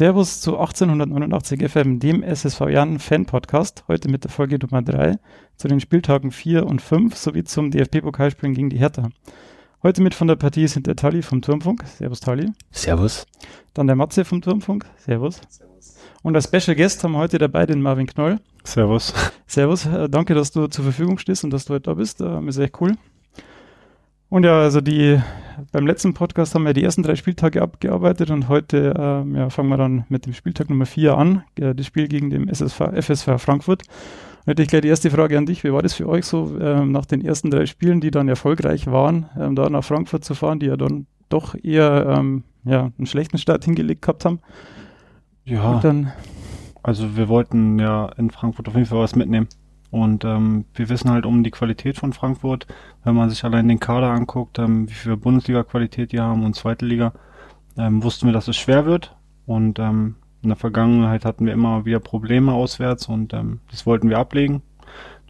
Servus zu 1889 FM, dem SSV Jan Fan Podcast. Heute mit der Folge Nummer 3 zu den Spieltagen 4 und 5 sowie zum DFB-Pokalspielen gegen die Hertha. Heute mit von der Partie sind der Tali vom Turmfunk. Servus Tali. Servus. Dann der Matze vom Turmfunk. Servus. Servus. Und als Special Guest haben wir heute dabei den Marvin Knoll. Servus. Servus. Äh, danke, dass du zur Verfügung stehst und dass du heute da bist. Äh, ist echt cool. Und ja, also die beim letzten Podcast haben wir die ersten drei Spieltage abgearbeitet und heute ähm, ja, fangen wir dann mit dem Spieltag Nummer vier an, äh, das Spiel gegen den SSV, FSV Frankfurt. Und hätte ich gleich die erste Frage an dich. Wie war das für euch so, ähm, nach den ersten drei Spielen, die dann erfolgreich waren, ähm, da nach Frankfurt zu fahren, die ja dann doch eher ähm, ja, einen schlechten Start hingelegt gehabt haben? Ja, also wir wollten ja in Frankfurt auf jeden Fall was mitnehmen. Und ähm, wir wissen halt um die Qualität von Frankfurt, wenn man sich allein den Kader anguckt, ähm, wie viel Bundesliga-Qualität die haben und zweite Liga, ähm, wussten wir, dass es schwer wird. Und ähm, in der Vergangenheit hatten wir immer wieder Probleme auswärts und ähm, das wollten wir ablegen.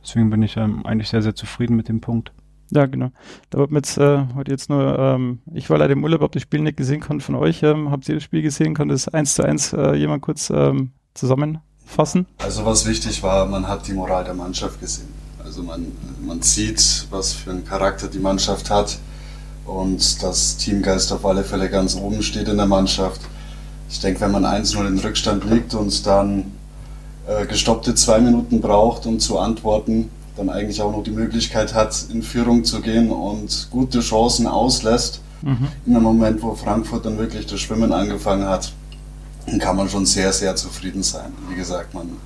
Deswegen bin ich ähm, eigentlich sehr, sehr zufrieden mit dem Punkt. Ja, genau. Da wird jetzt äh, heute jetzt nur, ähm, ich war leider im Urlaub, habe das Spiel nicht gesehen kann von euch. Ähm, habt ihr das Spiel gesehen? Kann das eins zu eins äh, jemand kurz ähm, zusammen fassen? Also was wichtig war, man hat die Moral der Mannschaft gesehen. Also man, man sieht, was für einen Charakter die Mannschaft hat und dass Teamgeist auf alle Fälle ganz oben steht in der Mannschaft. Ich denke, wenn man 1-0 in Rückstand liegt und dann äh, gestoppte zwei Minuten braucht, um zu antworten, dann eigentlich auch noch die Möglichkeit hat, in Führung zu gehen und gute Chancen auslässt, mhm. in einem Moment, wo Frankfurt dann wirklich das Schwimmen angefangen hat, kann man schon sehr, sehr zufrieden sein. Wie gesagt, man,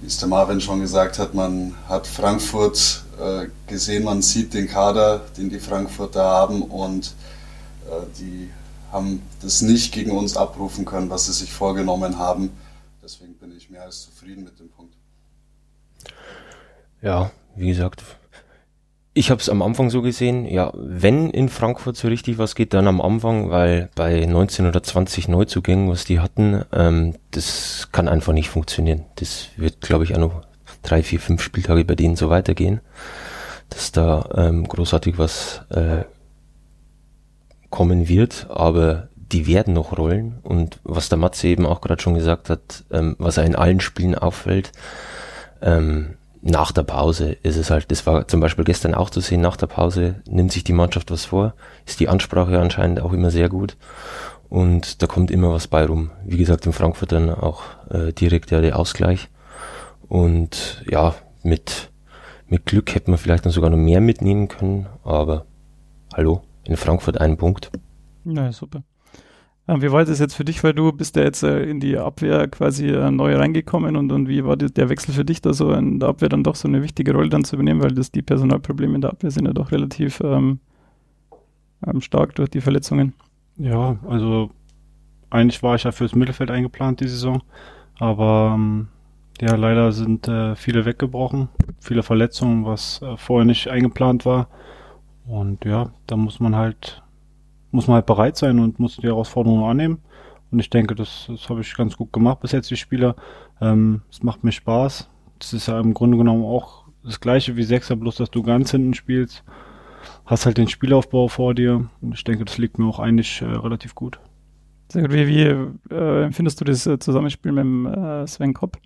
wie es der Marvin schon gesagt hat, man hat Frankfurt äh, gesehen, man sieht den Kader, den die Frankfurter haben und äh, die haben das nicht gegen uns abrufen können, was sie sich vorgenommen haben. Deswegen bin ich mehr als zufrieden mit dem Punkt. Ja, wie gesagt, ich habe es am Anfang so gesehen, ja, wenn in Frankfurt so richtig was geht, dann am Anfang, weil bei 19 oder 20 Neuzugängen, was die hatten, ähm, das kann einfach nicht funktionieren. Das wird, glaube ich, auch noch drei, vier, fünf Spieltage bei denen so weitergehen, dass da ähm, großartig was äh, kommen wird, aber die werden noch rollen und was der Matze eben auch gerade schon gesagt hat, ähm, was er in allen Spielen auffällt, ähm, nach der Pause ist es halt, das war zum Beispiel gestern auch zu sehen, nach der Pause nimmt sich die Mannschaft was vor, ist die Ansprache anscheinend auch immer sehr gut und da kommt immer was bei rum. Wie gesagt, in Frankfurt dann auch äh, direkt ja der Ausgleich und ja, mit, mit Glück hätte man vielleicht noch sogar noch mehr mitnehmen können, aber hallo, in Frankfurt einen Punkt. Na, super. Ähm, wie war das jetzt für dich, weil du bist ja jetzt äh, in die Abwehr quasi äh, neu reingekommen und, und wie war der Wechsel für dich da so in der Abwehr dann doch so eine wichtige Rolle dann zu übernehmen, weil das die Personalprobleme in der Abwehr sind ja doch relativ ähm, ähm, stark durch die Verletzungen. Ja, also eigentlich war ich ja fürs Mittelfeld eingeplant die Saison, aber ähm, ja, leider sind äh, viele weggebrochen, viele Verletzungen, was äh, vorher nicht eingeplant war. Und ja, da muss man halt muss man halt bereit sein und muss die Herausforderung annehmen. Und ich denke, das, das habe ich ganz gut gemacht bis jetzt, die Spieler. Ähm, es macht mir Spaß. Das ist ja im Grunde genommen auch das gleiche wie Sechser, bloß dass du ganz hinten spielst. Hast halt den Spielaufbau vor dir. Und ich denke, das liegt mir auch eigentlich äh, relativ gut. Sehr gut. Wie, wie äh, empfindest du das äh, Zusammenspiel mit dem äh, Sven Kopp?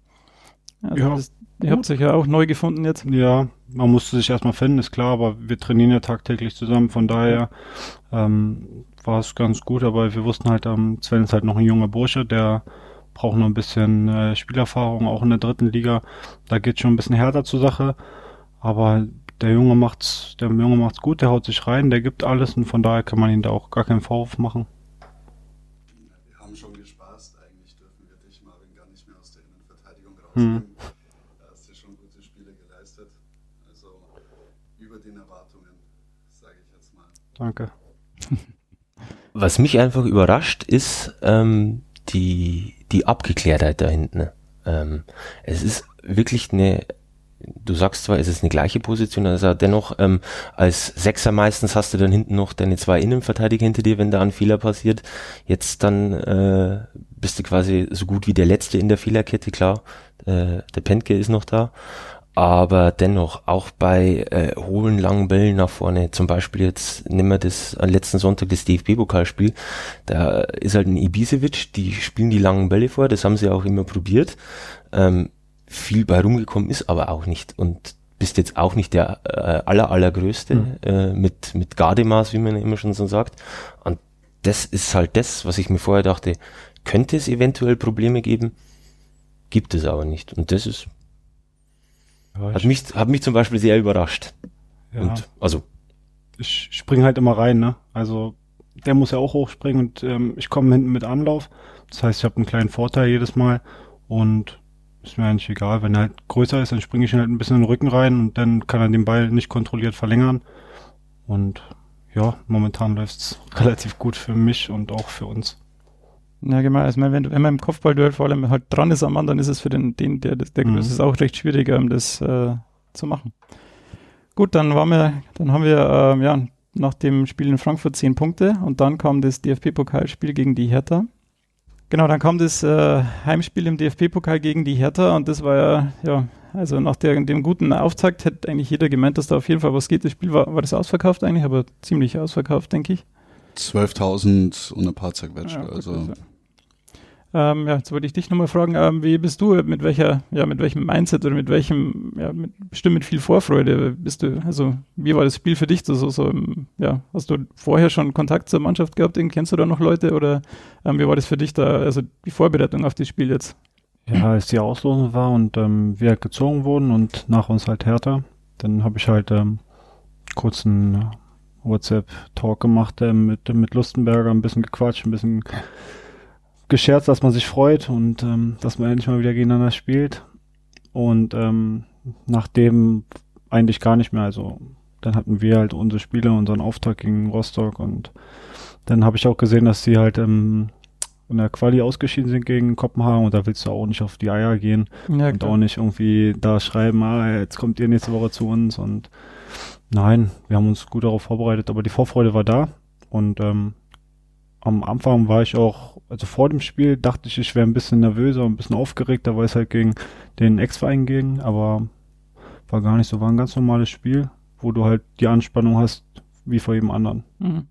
Also ja, das, Ihr habt sich ja auch neu gefunden jetzt. Ja, man musste sich erstmal finden, ist klar, aber wir trainieren ja tagtäglich zusammen, von daher ähm, war es ganz gut, aber wir wussten halt, ähm, Sven ist halt noch ein junger Bursche, der braucht noch ein bisschen äh, Spielerfahrung, auch in der dritten Liga. Da geht schon ein bisschen härter zur Sache, aber der Junge macht's, der Junge macht's gut, der haut sich rein, der gibt alles und von daher kann man ihn da auch gar keinen Vorwurf machen. Wir haben schon gespaßt, eigentlich dürfen wir dich, Marvin, gar nicht mehr aus der Rausnehmen. Hm. Danke. Was mich einfach überrascht, ist ähm, die, die Abgeklärtheit da hinten. Ähm, es ist wirklich eine, du sagst zwar, es ist eine gleiche Position, also dennoch ähm, als Sechser meistens hast du dann hinten noch deine zwei Innenverteidiger hinter dir, wenn da ein Fehler passiert. Jetzt dann äh, bist du quasi so gut wie der Letzte in der Fehlerkette, klar. Äh, der Pentke ist noch da. aber dennoch, auch bei äh, hohen, langen Bällen nach vorne, zum Beispiel jetzt nehmen wir das am letzten Sonntag das DFB-Pokalspiel, da ist halt ein Ibisevic, die spielen die langen Bälle vor, das haben sie auch immer probiert. Ähm, viel bei rumgekommen ist aber auch nicht und bist jetzt auch nicht der äh, aller, allergrößte mhm. äh, mit, mit Gardemaß, wie man immer schon so sagt. Und das ist halt das, was ich mir vorher dachte, könnte es eventuell Probleme geben, gibt es aber nicht. Und das ist ja, hat, mich, hat mich zum Beispiel sehr überrascht. Ja. Und, also. Ich springe halt immer rein, ne? Also der muss ja auch hochspringen und ähm, ich komme hinten mit Anlauf. Das heißt, ich habe einen kleinen Vorteil jedes Mal und ist mir eigentlich egal. Wenn er halt größer ist, dann springe ich ihn halt ein bisschen in den Rücken rein und dann kann er den Ball nicht kontrolliert verlängern. Und ja, momentan läuft's relativ gut für mich und auch für uns. Ja, genau. Also, wenn, wenn man im Kopfballduell vor allem halt dran ist am Mann, dann ist es für den, den der, der mhm. ist auch recht schwieriger, um das äh, zu machen. Gut, dann waren wir, dann haben wir äh, ja nach dem Spiel in Frankfurt zehn Punkte und dann kam das DFB-Pokalspiel gegen die Hertha. Genau, dann kam das äh, Heimspiel im DFB-Pokal gegen die Hertha und das war ja, ja, also nach der, dem guten Auftakt hätte eigentlich jeder gemeint, dass da auf jeden Fall was geht. Das Spiel war, war das ausverkauft eigentlich, aber ziemlich ausverkauft, denke ich. 12.000 und ein paar zerquetscht. Ja, also. Ähm, ja, jetzt wollte ich dich nochmal fragen, ähm, wie bist du, mit welcher, ja, mit welchem Mindset oder mit welchem, ja, mit, bestimmt mit viel Vorfreude bist du, also wie war das Spiel für dich? So, so, so ja, hast du vorher schon Kontakt zur Mannschaft gehabt? Kennst du da noch Leute oder ähm, wie war das für dich da, also die Vorbereitung auf das Spiel jetzt? Ja, als die Auslosung war und ähm, wir halt gezogen wurden und nach uns halt härter, dann habe ich halt ähm, kurz einen WhatsApp-Talk gemacht äh, mit, mit Lustenberger, ein bisschen gequatscht, ein bisschen gescherzt, dass man sich freut und ähm, dass man endlich mal wieder gegeneinander spielt. Und ähm, nachdem eigentlich gar nicht mehr, also dann hatten wir halt unsere Spiele, unseren Auftakt gegen Rostock und dann habe ich auch gesehen, dass sie halt ähm, in der Quali ausgeschieden sind gegen Kopenhagen und da willst du auch nicht auf die Eier gehen ja, und auch nicht irgendwie da schreiben, ah, jetzt kommt ihr nächste Woche zu uns und nein, wir haben uns gut darauf vorbereitet, aber die Vorfreude war da und ähm, am Anfang war ich auch, also vor dem Spiel dachte ich, ich wäre ein bisschen nervöser, ein bisschen aufgeregter, weil es halt gegen den Ex-Verein ging, aber war gar nicht so, war ein ganz normales Spiel, wo du halt die Anspannung hast, wie vor jedem anderen. Mhm.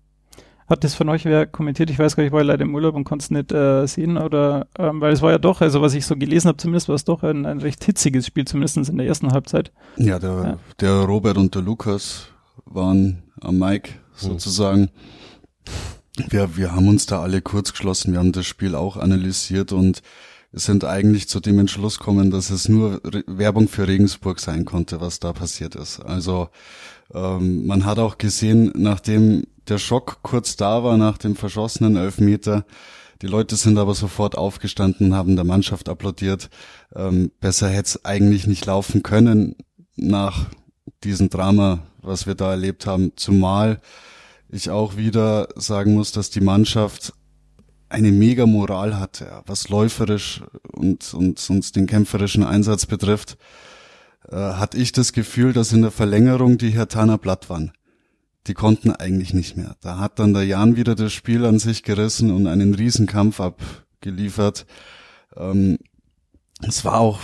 Hat das von euch wer kommentiert? Ich weiß gar nicht, ich war leider im Urlaub und konnte es nicht äh, sehen, oder ähm, weil es war ja doch, also was ich so gelesen habe, zumindest war es doch ein, ein recht hitziges Spiel, zumindest in der ersten Halbzeit. Ja, der, ja. der Robert und der Lukas waren am Mike mhm. sozusagen. Mhm wir, wir haben uns da alle kurz geschlossen, wir haben das Spiel auch analysiert und sind eigentlich zu dem Entschluss gekommen, dass es nur Re Werbung für Regensburg sein konnte, was da passiert ist. Also ähm, man hat auch gesehen, nachdem der Schock kurz da war, nach dem verschossenen Elfmeter, die Leute sind aber sofort aufgestanden, haben der Mannschaft applaudiert. Ähm, besser hätte es eigentlich nicht laufen können nach diesem Drama, was wir da erlebt haben, zumal ich auch wieder sagen muss, dass die Mannschaft eine mega Moral hatte, was läuferisch und, und, und den kämpferischen Einsatz betrifft, äh, hatte ich das Gefühl, dass in der Verlängerung die Hertaner platt waren. Die konnten eigentlich nicht mehr. Da hat dann der Jan wieder das Spiel an sich gerissen und einen Riesenkampf abgeliefert. Ähm, es war auch,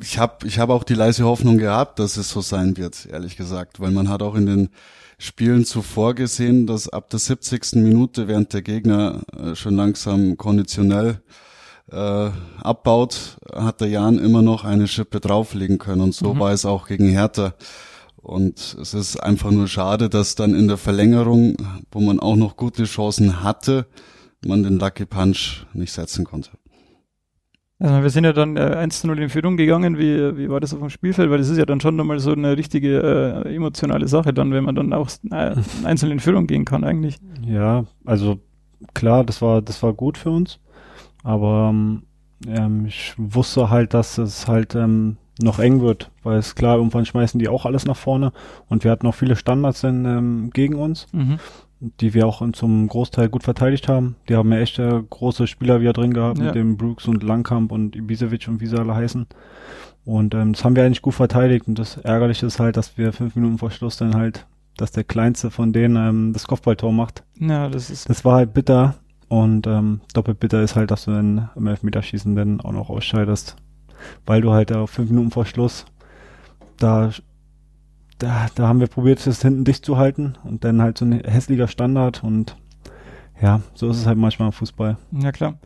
ich habe ich hab auch die leise Hoffnung gehabt, dass es so sein wird, ehrlich gesagt, weil man hat auch in den Spielen zuvor gesehen, dass ab der 70. Minute, während der Gegner äh, schon langsam konditionell äh, abbaut, hat der Jan immer noch eine Schippe drauflegen können. Und so mhm. war es auch gegen Hertha. Und es ist einfach nur schade, dass dann in der Verlängerung, wo man auch noch gute Chancen hatte, man den Lucky Punch nicht setzen konnte. Also wir sind ja dann äh, 1 zu 0 in Führung gegangen. Wie, wie war das auf dem Spielfeld? Weil das ist ja dann schon nochmal so eine richtige äh, emotionale Sache, dann, wenn man dann auch äh, einzeln in Führung gehen kann eigentlich. Ja, also klar, das war, das war gut für uns. Aber ähm, ich wusste halt, dass es halt ähm, noch eng wird, weil es klar, irgendwann schmeißen die auch alles nach vorne und wir hatten auch viele Standards in, ähm, gegen uns. Mhm die wir auch zum Großteil gut verteidigt haben. Die haben ja echt äh, große Spieler wieder drin gehabt, ja. mit dem Brooks und Langkamp und Ibisevic und wie sie alle heißen. Und ähm, das haben wir eigentlich gut verteidigt. Und das Ärgerliche ist halt, dass wir fünf Minuten vor Schluss dann halt, dass der kleinste von denen ähm, das Kopfballtor macht. Ja, das ist. Das war halt bitter. Und ähm, doppelt bitter ist halt, dass du dann im Elfmeterschießen dann auch noch ausscheidest. Weil du halt auf fünf Minuten vor Schluss da, da, da haben wir probiert, das hinten dicht zu halten und dann halt so ein hässlicher Standard und ja, so ist es halt manchmal im Fußball. Ja, klar.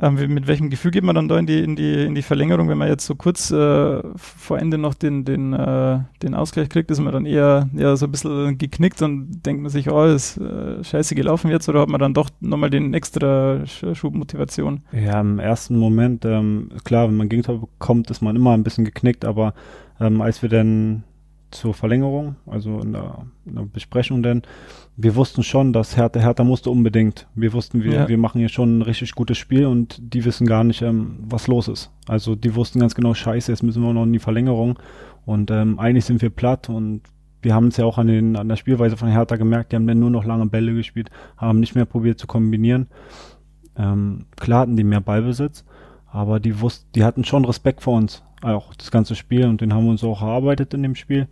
Ähm, mit welchem Gefühl geht man dann da in die, in die, in die Verlängerung, wenn man jetzt so kurz äh, vor Ende noch den, den, äh, den Ausgleich kriegt, ist man dann eher, eher so ein bisschen geknickt und denkt man sich, oh, ist äh, scheiße gelaufen jetzt oder hat man dann doch nochmal den extra Schub Motivation? Ja, im ersten Moment, ähm, klar, wenn man Gegentor bekommt, ist man immer ein bisschen geknickt, aber ähm, als wir dann zur Verlängerung, also in der, in der Besprechung dann, wir wussten schon, dass Hertha, Hertha musste unbedingt. Wir wussten, wir, ja. wir machen hier schon ein richtig gutes Spiel und die wissen gar nicht, ähm, was los ist. Also die wussten ganz genau, scheiße, jetzt müssen wir noch in die Verlängerung und ähm, eigentlich sind wir platt und wir haben es ja auch an, den, an der Spielweise von Hertha gemerkt, die haben dann nur noch lange Bälle gespielt, haben nicht mehr probiert zu kombinieren. Ähm, klar hatten die mehr Ballbesitz, aber die wussten, die hatten schon Respekt vor uns auch das ganze Spiel und den haben wir uns auch erarbeitet in dem Spiel,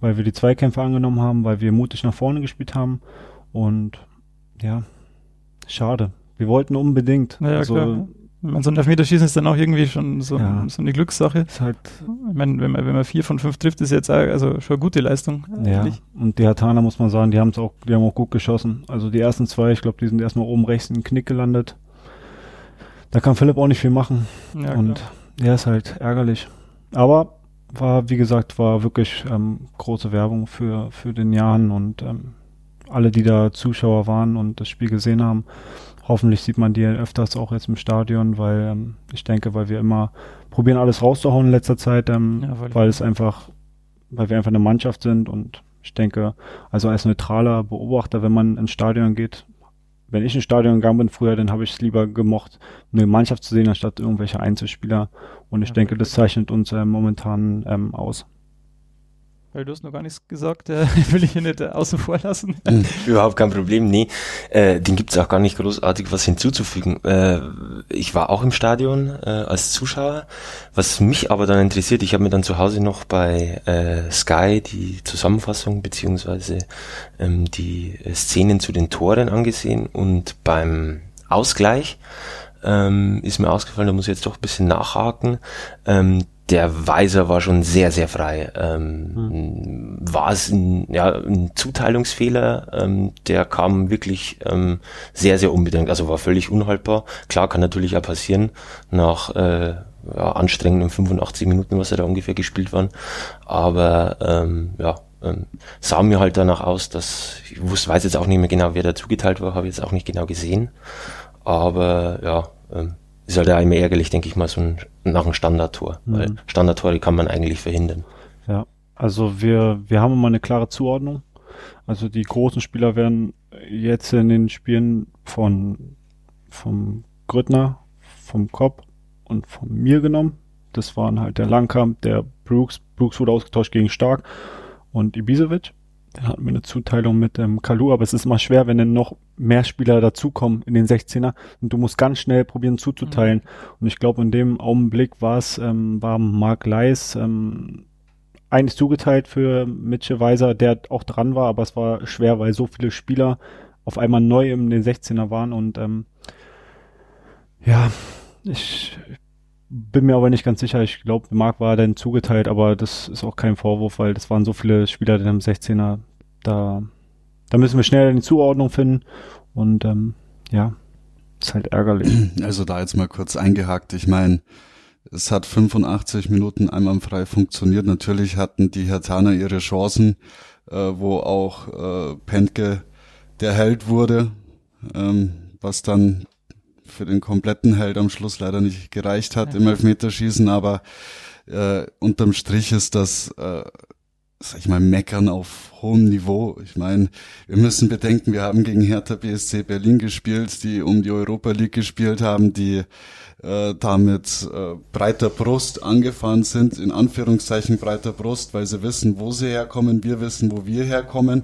weil wir die Zweikämpfe angenommen haben, weil wir mutig nach vorne gespielt haben und ja, schade. Wir wollten unbedingt. Ja, also, klar. Man, so ein Elfmeterschießen ist dann auch irgendwie schon so, ja. so eine Glückssache. Ist halt ich meine, wenn man, wenn man vier von fünf trifft, ist jetzt also schon eine gute Leistung. Ja, und die Hatana muss man sagen, die haben es auch, die haben auch gut geschossen. Also die ersten zwei, ich glaube, die sind erstmal oben rechts in den Knick gelandet. Da kann Philipp auch nicht viel machen. Ja, und klar ja, ist halt ärgerlich. Aber war, wie gesagt, war wirklich ähm, große Werbung für, für den Jahren und ähm, alle, die da Zuschauer waren und das Spiel gesehen haben. Hoffentlich sieht man die öfters auch jetzt im Stadion, weil ähm, ich denke, weil wir immer probieren, alles rauszuhauen in letzter Zeit, ähm, ja, weil, weil es einfach, weil wir einfach eine Mannschaft sind und ich denke, also als neutraler Beobachter, wenn man ins Stadion geht, wenn ich ins Stadion gegangen bin früher, dann habe ich es lieber gemocht, eine Mannschaft zu sehen, anstatt irgendwelche Einzelspieler. Und ich ja, denke, das zeichnet uns äh, momentan ähm, aus. Weil du hast noch gar nichts gesagt, äh, will ich hier nicht äh, außen vor lassen. Hm, überhaupt kein Problem, nee. Äh, den gibt's auch gar nicht großartig was hinzuzufügen. Äh, ich war auch im Stadion äh, als Zuschauer. Was mich aber dann interessiert, ich habe mir dann zu Hause noch bei äh, Sky die Zusammenfassung beziehungsweise ähm, die Szenen zu den Toren angesehen und beim Ausgleich ähm, ist mir ausgefallen, da muss ich jetzt doch ein bisschen nachhaken. Ähm, der Weiser war schon sehr, sehr frei. Ähm, hm. War es ein, ja, ein Zuteilungsfehler, ähm, der kam wirklich ähm, sehr, sehr unbedingt, also war völlig unhaltbar. Klar, kann natürlich auch passieren, nach äh, ja, anstrengenden 85 Minuten, was er da ungefähr gespielt waren. Aber ähm, ja, ähm, sah mir halt danach aus, dass ich wusste, weiß jetzt auch nicht mehr genau, wer da zugeteilt war, habe jetzt auch nicht genau gesehen. Aber ja, ähm, ist halt ja immer ärgerlich, denke ich mal, so ein, nach einem Standardtor. Mhm. Weil Standardtore kann man eigentlich verhindern. Ja, also wir, wir haben immer eine klare Zuordnung. Also die großen Spieler werden jetzt in den Spielen von vom Grüttner, vom Kopp und von mir genommen. Das waren halt der Langkamp, der Brooks. Brooks wurde ausgetauscht gegen Stark und Ibisevic. Dann hatten wir eine Zuteilung mit dem ähm, Kalu, aber es ist immer schwer, wenn dann noch mehr Spieler dazukommen in den 16er und du musst ganz schnell probieren zuzuteilen. Mhm. Und ich glaube, in dem Augenblick war es, ähm, war Mark Leis ähm, eigentlich zugeteilt für Mitchell Weiser, der auch dran war, aber es war schwer, weil so viele Spieler auf einmal neu in den 16er waren und ähm, ja, ich bin mir aber nicht ganz sicher. Ich glaube, Marc war dann zugeteilt, aber das ist auch kein Vorwurf, weil das waren so viele Spieler in dem 16er. Da, da müssen wir schnell eine Zuordnung finden. Und ähm, ja, ist halt ärgerlich. Also da jetzt mal kurz eingehakt. Ich meine, es hat 85 Minuten einwandfrei funktioniert. Natürlich hatten die Hertaner ihre Chancen, äh, wo auch äh, Pentke der Held wurde, ähm, was dann für den kompletten Held am Schluss leider nicht gereicht hat ja. im Elfmeterschießen, aber äh, unterm Strich ist das, äh, sag ich mal, Meckern auf hohem Niveau. Ich meine, wir müssen bedenken, wir haben gegen Hertha BSC Berlin gespielt, die um die Europa League gespielt haben, die äh, damit äh, breiter Brust angefahren sind, in Anführungszeichen breiter Brust, weil sie wissen, wo sie herkommen, wir wissen, wo wir herkommen.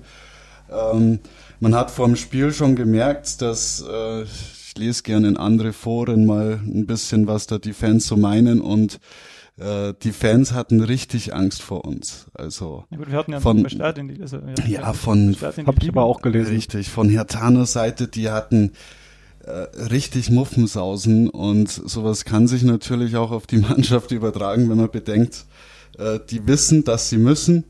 Ähm, man hat vor dem Spiel schon gemerkt, dass äh, ich lese gerne in andere Foren mal ein bisschen, was da die Fans so meinen und äh, die Fans hatten richtig Angst vor uns. Also ja gut, wir hatten ja von, in die, also, ja, ja von habe ich aber auch gelesen. Richtig, von Hertaner Seite, die hatten äh, richtig Muffensausen und sowas kann sich natürlich auch auf die Mannschaft übertragen, wenn man bedenkt, äh, die wissen, dass sie müssen.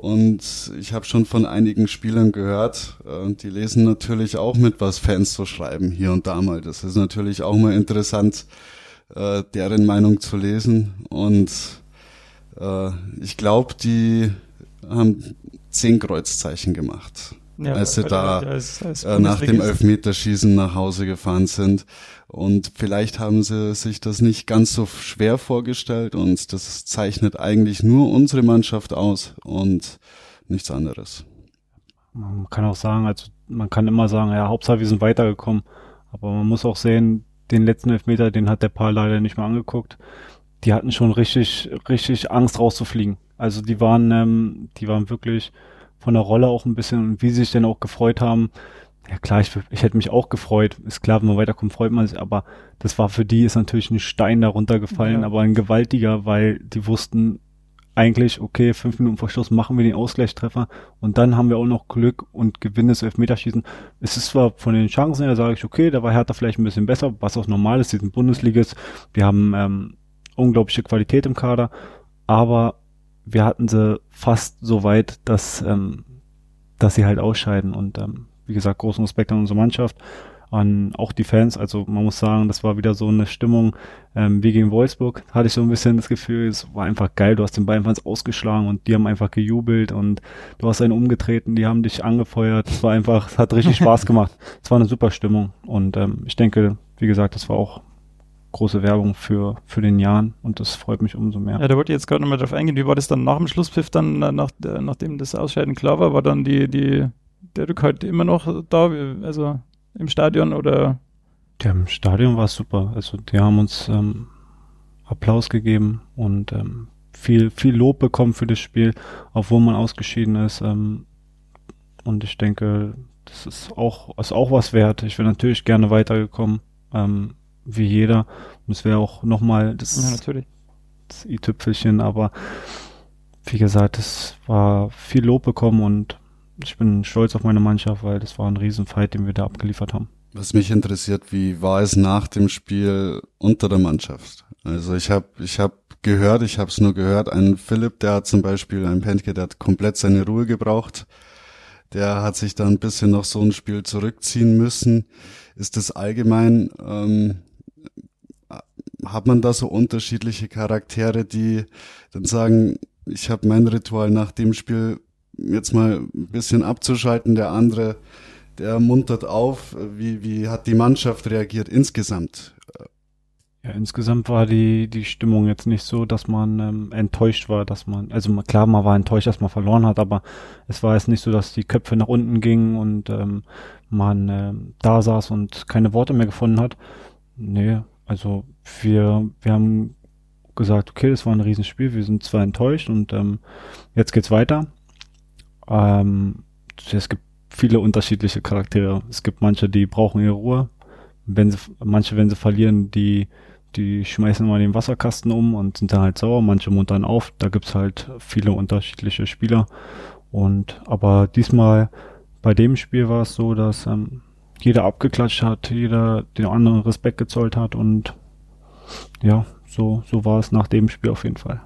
Und ich habe schon von einigen Spielern gehört, äh, die lesen natürlich auch mit, was Fans so schreiben, hier und da mal. Das ist natürlich auch mal interessant, äh, deren Meinung zu lesen. Und äh, ich glaube, die haben zehn Kreuzzeichen gemacht, ja, als sie da als, als nach dem Elfmeterschießen nach Hause gefahren sind. Und vielleicht haben sie sich das nicht ganz so schwer vorgestellt und das zeichnet eigentlich nur unsere Mannschaft aus und nichts anderes. Man kann auch sagen, also man kann immer sagen, ja, Hauptsache wir sind weitergekommen. Aber man muss auch sehen, den letzten Elfmeter, den hat der Paar leider nicht mehr angeguckt. Die hatten schon richtig, richtig Angst rauszufliegen. Also die waren, ähm, die waren wirklich von der Rolle auch ein bisschen und wie sie sich denn auch gefreut haben. Ja klar, ich, ich hätte mich auch gefreut. Ist klar, wenn man weiterkommt, freut man sich, aber das war für die ist natürlich ein Stein darunter gefallen, ja. aber ein gewaltiger, weil die wussten eigentlich, okay, fünf Minuten vor Schluss machen wir den Ausgleichstreffer und dann haben wir auch noch Glück und gewinnen das Elfmeterschießen. Es ist zwar von den Chancen her, sage ich, okay, da war Hertha vielleicht ein bisschen besser, was auch normal ist, diesen Bundesligas. Wir haben ähm, unglaubliche Qualität im Kader, aber wir hatten sie fast so weit, dass, ähm, dass sie halt ausscheiden. Und ähm, wie gesagt, großen Respekt an unsere Mannschaft, an auch die Fans. Also man muss sagen, das war wieder so eine Stimmung ähm, wie gegen Wolfsburg. Hatte ich so ein bisschen das Gefühl, es war einfach geil. Du hast den Bayern-Fans ausgeschlagen und die haben einfach gejubelt und du hast einen umgetreten, die haben dich angefeuert. Es war einfach, es hat richtig Spaß gemacht. Es war eine super Stimmung und ähm, ich denke, wie gesagt, das war auch große Werbung für, für den Jahren und das freut mich umso mehr. Ja, da wollte ich jetzt gerade nochmal drauf eingehen. Wie war das dann nach dem Schlusspfiff dann, nach, nachdem das Ausscheiden klar war, war dann die, die, der Rückhalt immer noch da, also im Stadion oder? Ja, im Stadion war es super. Also die haben uns ähm, Applaus gegeben und ähm, viel, viel Lob bekommen für das Spiel, obwohl man ausgeschieden ist. Ähm, und ich denke, das ist auch, ist auch was wert. Ich wäre natürlich gerne weitergekommen. Ähm, wie jeder. Und es wäre auch nochmal das, ja, natürlich. das i-Tüpfelchen, aber wie gesagt, es war viel Lob bekommen und ich bin stolz auf meine Mannschaft, weil das war ein Riesenfight, den wir da abgeliefert haben. Was mich interessiert, wie war es nach dem Spiel unter der Mannschaft? Also ich habe ich hab gehört, ich habe es nur gehört, ein Philipp, der hat zum Beispiel, ein Pentke, der hat komplett seine Ruhe gebraucht. Der hat sich dann ein bisschen noch so ein Spiel zurückziehen müssen. Ist das allgemein ähm, hat man da so unterschiedliche Charaktere, die dann sagen, ich habe mein Ritual nach dem Spiel jetzt mal ein bisschen abzuschalten, der andere, der muntert auf. Wie, wie hat die Mannschaft reagiert insgesamt? Ja, insgesamt war die, die Stimmung jetzt nicht so, dass man ähm, enttäuscht war, dass man, also klar, man war enttäuscht, dass man verloren hat, aber es war jetzt nicht so, dass die Köpfe nach unten gingen und ähm, man ähm, da saß und keine Worte mehr gefunden hat. Nee, also wir, wir haben gesagt, okay, das war ein Riesenspiel, wir sind zwar enttäuscht und ähm, jetzt geht's weiter. Ähm, es gibt viele unterschiedliche Charaktere. Es gibt manche, die brauchen ihre Ruhe. Wenn sie, manche, wenn sie verlieren, die, die schmeißen mal den Wasserkasten um und sind dann halt sauer. Manche muntern auf. Da gibt's halt viele unterschiedliche Spieler. Und aber diesmal bei dem Spiel war es so, dass ähm, jeder abgeklatscht hat, jeder den anderen Respekt gezollt hat und ja, so, so war es nach dem Spiel auf jeden Fall.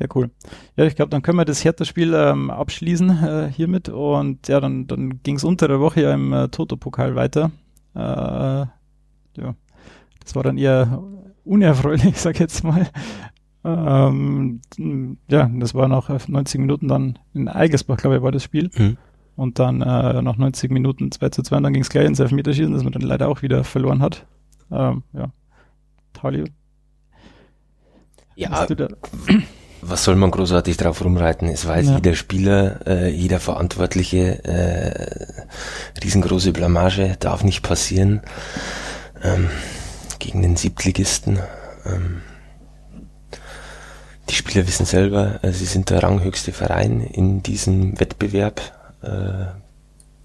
Sehr cool. Ja, ich glaube, dann können wir das Hertha-Spiel ähm, abschließen äh, hiermit und ja, dann, dann ging es unter der Woche ja im äh, Toto-Pokal weiter. Äh, ja, das war dann eher unerfreulich, sag ich jetzt mal. Ähm, ja, das war nach 90 Minuten dann in Eigersbach, glaube ich, war das Spiel. Mhm. Und dann äh, nach 90 Minuten 2 zu 2 und dann ging es gleich ins Elfmeterschießen, das man dann leider auch wieder verloren hat. Ähm, ja. Tali. Ja, was soll man großartig drauf rumreiten? Es weiß ja. jeder Spieler, äh, jeder Verantwortliche, äh, riesengroße Blamage, darf nicht passieren. Ähm, gegen den Siebtligisten. Ähm, die Spieler wissen selber, äh, sie sind der ranghöchste Verein in diesem Wettbewerb. Äh,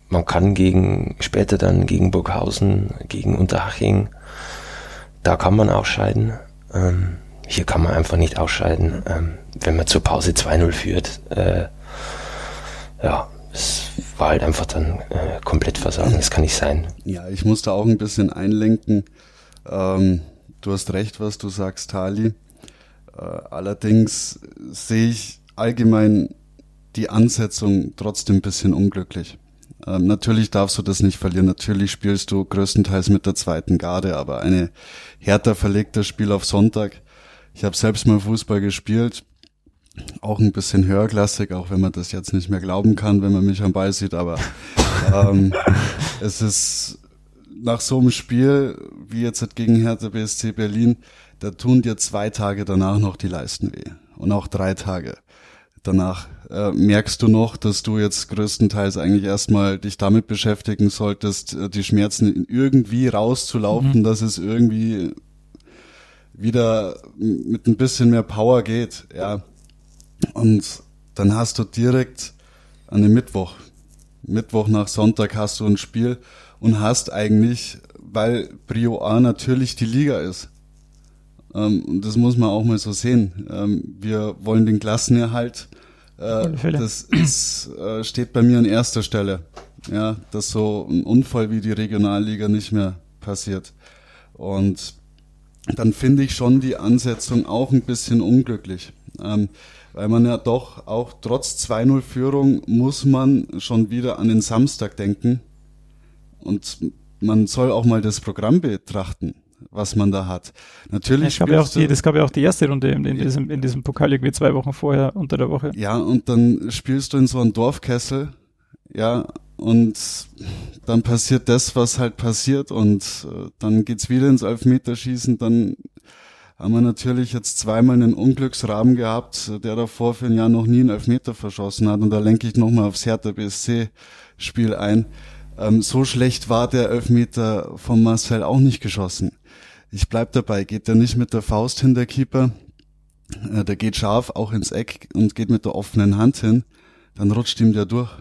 man kann gegen später dann gegen Burghausen, gegen Unterhaching, da kann man ausscheiden. Ähm, hier kann man einfach nicht ausscheiden. Ähm, wenn man zur Pause 2-0 führt, äh, ja, es war halt einfach dann äh, komplett versagen. Das kann nicht sein. Ja, ich musste auch ein bisschen einlenken. Ähm, du hast recht, was du sagst, Tali. Äh, allerdings sehe ich allgemein die Ansetzung trotzdem ein bisschen unglücklich. Ähm, natürlich darfst du das nicht verlieren. Natürlich spielst du größtenteils mit der zweiten Garde, aber eine härter verlegter Spiel auf Sonntag. Ich habe selbst mal Fußball gespielt, auch ein bisschen höherklassig, auch wenn man das jetzt nicht mehr glauben kann, wenn man mich am Ball sieht, aber ähm, es ist nach so einem Spiel wie jetzt gegen Hertha BSC Berlin, da tun dir zwei Tage danach noch die Leisten weh und auch drei Tage danach äh, merkst du noch, dass du jetzt größtenteils eigentlich erstmal dich damit beschäftigen solltest, äh, die Schmerzen irgendwie rauszulaufen, mhm. dass es irgendwie wieder mit ein bisschen mehr Power geht, ja. Und dann hast du direkt an dem Mittwoch, Mittwoch nach Sonntag hast du ein Spiel und hast eigentlich, weil Brio A natürlich die Liga ist, ähm, und das muss man auch mal so sehen. Ähm, wir wollen den Klassenerhalt. Äh, das ist, äh, steht bei mir an erster Stelle. Ja, dass so ein Unfall wie die Regionalliga nicht mehr passiert. Und dann finde ich schon die Ansetzung auch ein bisschen unglücklich. Ähm, weil man ja doch auch trotz 2-0 Führung muss man schon wieder an den Samstag denken. Und man soll auch mal das Programm betrachten was man da hat. Natürlich. Es gab ja auch die, das gab ja auch die erste Runde in, in, diesem, in diesem Pokal irgendwie zwei Wochen vorher unter der Woche. Ja, und dann spielst du in so einem Dorfkessel, ja, und dann passiert das, was halt passiert und äh, dann geht's wieder ins Elfmeterschießen, dann haben wir natürlich jetzt zweimal einen Unglücksrahmen gehabt, der davor für ein Jahr noch nie einen Elfmeter verschossen hat. Und da lenke ich nochmal aufs Hertha BSC Spiel ein. Ähm, so schlecht war der Elfmeter von Marcel auch nicht geschossen. Ich bleib dabei, geht der nicht mit der Faust hin, der Keeper, äh, der geht scharf auch ins Eck und geht mit der offenen Hand hin, dann rutscht ihm der durch.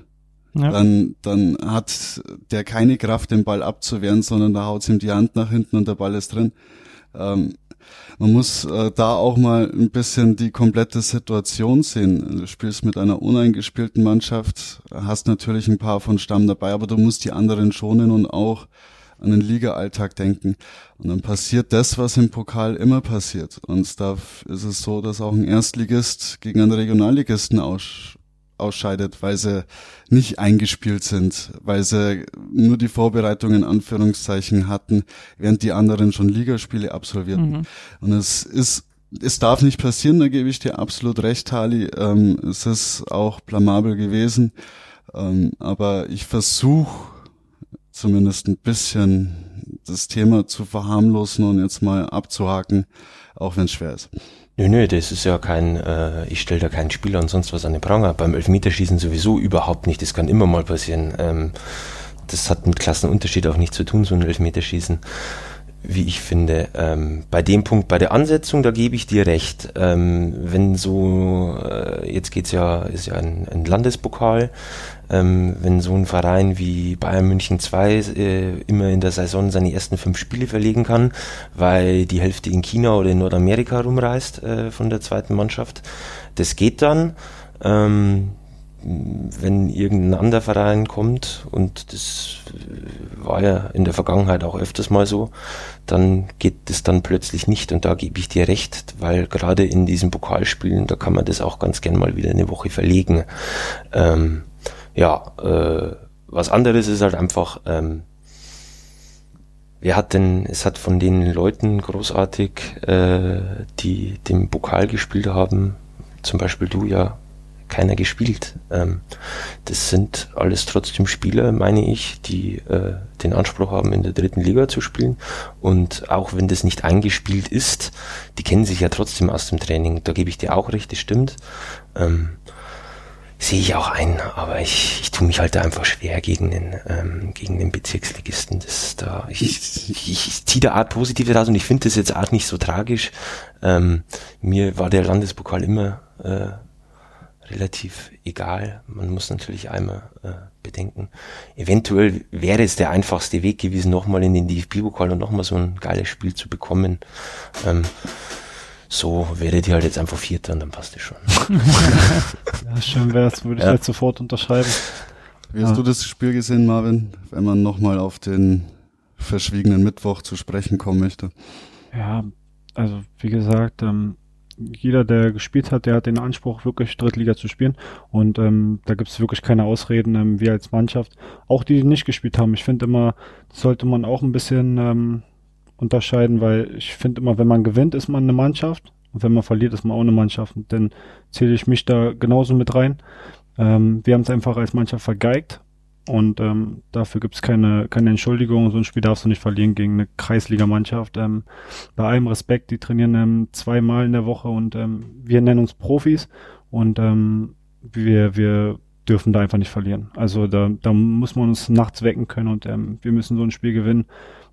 Ja. Dann, dann hat der keine Kraft, den Ball abzuwehren, sondern da haut ihm die Hand nach hinten und der Ball ist drin. Ähm, man muss äh, da auch mal ein bisschen die komplette Situation sehen. Du spielst mit einer uneingespielten Mannschaft, hast natürlich ein paar von Stamm dabei, aber du musst die anderen schonen und auch an den Liga-Alltag denken. Und dann passiert das, was im Pokal immer passiert. Und da ist es so, dass auch ein Erstligist gegen einen Regionalligisten aus, ausscheidet, weil sie nicht eingespielt sind, weil sie nur die Vorbereitung in Anführungszeichen hatten, während die anderen schon Ligaspiele absolvierten. Mhm. Und es ist es darf nicht passieren, da gebe ich dir absolut recht, Hali. Ähm, es ist auch blamabel gewesen. Ähm, aber ich versuche zumindest ein bisschen das Thema zu verharmlosen und jetzt mal abzuhaken, auch wenn es schwer ist. Nö, nö, das ist ja kein, äh, ich stelle da keinen Spieler und sonst was an den Pranger. Beim Elfmeterschießen sowieso überhaupt nicht. Das kann immer mal passieren. Ähm, das hat mit Klassenunterschied auch nichts zu tun, so ein Elfmeterschießen wie ich finde. Ähm, bei dem Punkt, bei der Ansetzung, da gebe ich dir recht. Ähm, wenn so, äh, jetzt geht's ja, ist ja ein, ein Landespokal, ähm, wenn so ein Verein wie Bayern München 2 äh, immer in der Saison seine ersten fünf Spiele verlegen kann, weil die Hälfte in China oder in Nordamerika rumreist äh, von der zweiten Mannschaft, das geht dann. Ähm, wenn irgendein anderer Verein kommt, und das war ja in der Vergangenheit auch öfters mal so, dann geht es dann plötzlich nicht und da gebe ich dir recht, weil gerade in diesen Pokalspielen, da kann man das auch ganz gern mal wieder eine Woche verlegen. Ähm, ja, äh, was anderes ist halt einfach, ähm, wer hat denn, es hat von den Leuten großartig, äh, die den Pokal gespielt haben, zum Beispiel du ja keiner gespielt. Ähm, das sind alles trotzdem Spieler, meine ich, die äh, den Anspruch haben, in der dritten Liga zu spielen. Und auch wenn das nicht eingespielt ist, die kennen sich ja trotzdem aus dem Training. Da gebe ich dir auch recht, das stimmt. Ähm, sehe ich auch ein, aber ich, ich tue mich halt da einfach schwer gegen den, ähm, gegen den Bezirksligisten. Das da, ich, ich, ich ziehe da Art positiv raus und ich finde das jetzt auch nicht so tragisch. Ähm, mir war der Landespokal immer äh, relativ egal. Man muss natürlich einmal äh, bedenken. Eventuell wäre es der einfachste Weg gewesen, nochmal in den DFB-Pokal und nochmal so ein geiles Spiel zu bekommen. Ähm, so werdet ihr halt jetzt einfach Vierter und dann passt es schon. ja, schön wär's, würde ich ja. jetzt sofort unterschreiben. Wie hast ja. du das Spiel gesehen, Marvin, wenn man nochmal auf den verschwiegenen Mittwoch zu sprechen kommen möchte? Ja, also wie gesagt, ähm, jeder, der gespielt hat, der hat den Anspruch, wirklich Drittliga zu spielen. Und ähm, da gibt es wirklich keine Ausreden, ähm, wir als Mannschaft. Auch die, die nicht gespielt haben. Ich finde immer, das sollte man auch ein bisschen ähm, unterscheiden, weil ich finde immer, wenn man gewinnt, ist man eine Mannschaft. Und wenn man verliert, ist man auch eine Mannschaft. Und dann zähle ich mich da genauso mit rein. Ähm, wir haben es einfach als Mannschaft vergeigt. Und ähm, dafür gibt es keine, keine Entschuldigung. So ein Spiel darfst du nicht verlieren gegen eine Kreisligamannschaft. Ähm, bei allem Respekt, die trainieren ähm, zweimal in der Woche und ähm, wir nennen uns Profis und ähm, wir, wir dürfen da einfach nicht verlieren. Also da, da muss man uns nachts wecken können und ähm, wir müssen so ein Spiel gewinnen.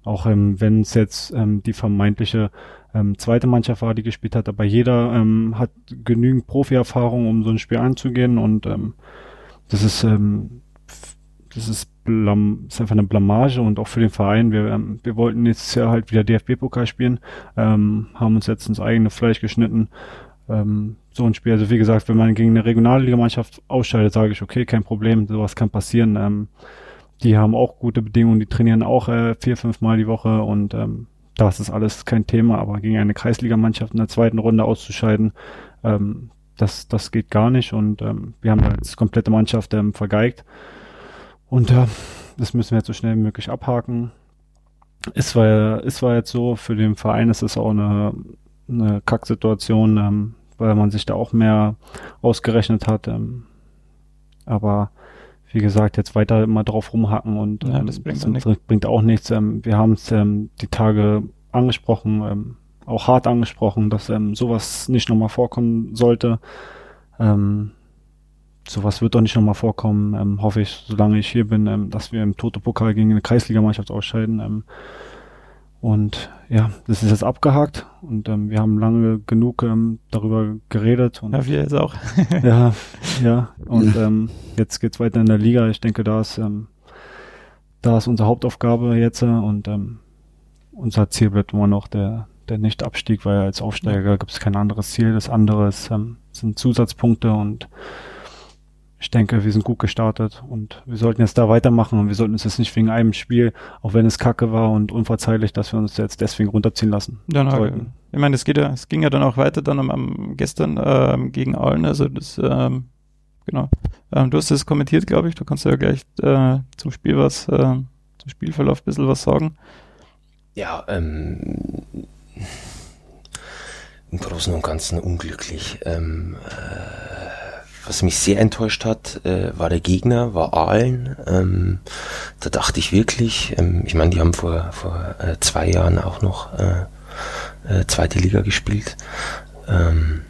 Auch ähm, wenn es jetzt ähm, die vermeintliche ähm, zweite Mannschaft war, die gespielt hat, aber jeder ähm, hat genügend Profi-Erfahrung, um so ein Spiel anzugehen und ähm, das ist ähm, das ist, Blam, ist einfach eine Blamage und auch für den Verein. Wir, ähm, wir wollten jetzt ja halt wieder DFB-Pokal spielen, ähm, haben uns jetzt ins eigene Fleisch geschnitten. Ähm, so ein Spiel, also wie gesagt, wenn man gegen eine Regionalligamannschaft ausscheidet, sage ich, okay, kein Problem, sowas kann passieren. Ähm, die haben auch gute Bedingungen, die trainieren auch äh, vier, fünf Mal die Woche und ähm, da ist das alles kein Thema, aber gegen eine Kreisligamannschaft in der zweiten Runde auszuscheiden, ähm, das, das geht gar nicht und ähm, wir haben als komplette Mannschaft ähm, vergeigt. Und ja, das müssen wir jetzt so schnell wie möglich abhaken. Ist zwar, ist zwar jetzt so, für den Verein ist es auch eine, eine Kacksituation, ähm, weil man sich da auch mehr ausgerechnet hat. Ähm, aber wie gesagt, jetzt weiter immer drauf rumhacken und ja, ähm, das bringt, das auch bringt auch nichts. Ähm, wir haben es ähm, die Tage angesprochen, ähm, auch hart angesprochen, dass ähm, sowas nicht nochmal vorkommen sollte. Ähm, sowas wird doch nicht nochmal vorkommen, ähm, hoffe ich, solange ich hier bin, ähm, dass wir im Toto-Pokal gegen eine Kreisligamannschaft ausscheiden. Ähm, und ja, das ist jetzt abgehakt und ähm, wir haben lange genug ähm, darüber geredet. Und, ja, wir jetzt auch. ja, ja. Und ähm, jetzt geht's weiter in der Liga. Ich denke, da ist, ähm, da ist unsere Hauptaufgabe jetzt äh, und ähm, unser Ziel bleibt immer noch der, der Nicht-Abstieg, weil als Aufsteiger gibt es kein anderes Ziel. Das andere ist, ähm, sind Zusatzpunkte und ich denke, wir sind gut gestartet und wir sollten jetzt da weitermachen und wir sollten uns jetzt nicht wegen einem Spiel, auch wenn es kacke war und unverzeihlich, dass wir uns jetzt deswegen runterziehen lassen. Ja, na, ich meine, es geht ja, es ging ja dann auch weiter dann am, am gestern ähm, gegen Aalen, also das, ähm, genau. Ähm, du hast es kommentiert, glaube ich. Du kannst ja gleich äh, zum Spiel was, äh, zum Spielverlauf ein bisschen was sagen. Ja, ähm, im Großen und Ganzen unglücklich. Ähm, äh, was mich sehr enttäuscht hat, äh, war der Gegner, war Aalen. Ähm, da dachte ich wirklich, ähm, ich meine, die haben vor, vor äh, zwei Jahren auch noch äh, äh, zweite Liga gespielt. Ähm,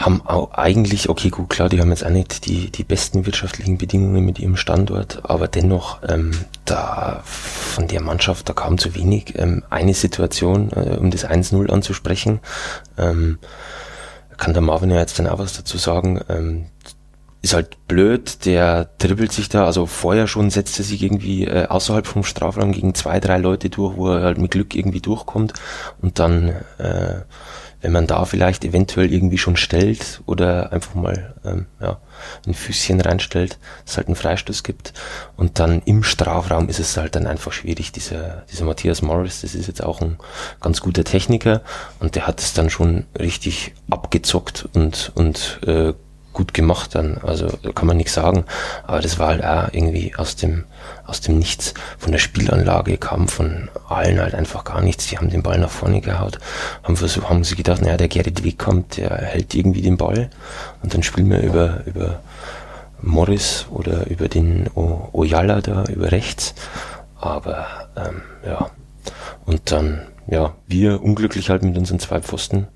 haben auch eigentlich, okay, gut, klar, die haben jetzt auch nicht die, die besten wirtschaftlichen Bedingungen mit ihrem Standort, aber dennoch, ähm, da von der Mannschaft, da kam zu wenig. Ähm, eine Situation, äh, um das 1-0 anzusprechen, ähm, kann der Marvin ja jetzt dann auch was dazu sagen. Ähm, ist halt blöd, der dribbelt sich da, also vorher schon setzt er sich irgendwie äh, außerhalb vom Strafraum gegen zwei, drei Leute durch, wo er halt mit Glück irgendwie durchkommt und dann äh, wenn man da vielleicht eventuell irgendwie schon stellt oder einfach mal ähm, ja, ein Füßchen reinstellt, es halt einen Freistoß gibt. Und dann im Strafraum ist es halt dann einfach schwierig. Dieser, dieser Matthias Morris, das ist jetzt auch ein ganz guter Techniker und der hat es dann schon richtig abgezockt und, und äh, gut gemacht dann. Also kann man nichts sagen. Aber das war halt auch irgendwie aus dem, aus dem Nichts. Von der Spielanlage kam von allen halt einfach gar nichts. Die haben den Ball nach vorne gehaut, haben versucht, haben sie gedacht, naja, der Gerrit Weg kommt, der hält irgendwie den Ball. Und dann spielen wir über, über Morris oder über den o Oyala da, über rechts. Aber ähm, ja. Und dann, ja, wir unglücklich halt mit unseren zwei Pfosten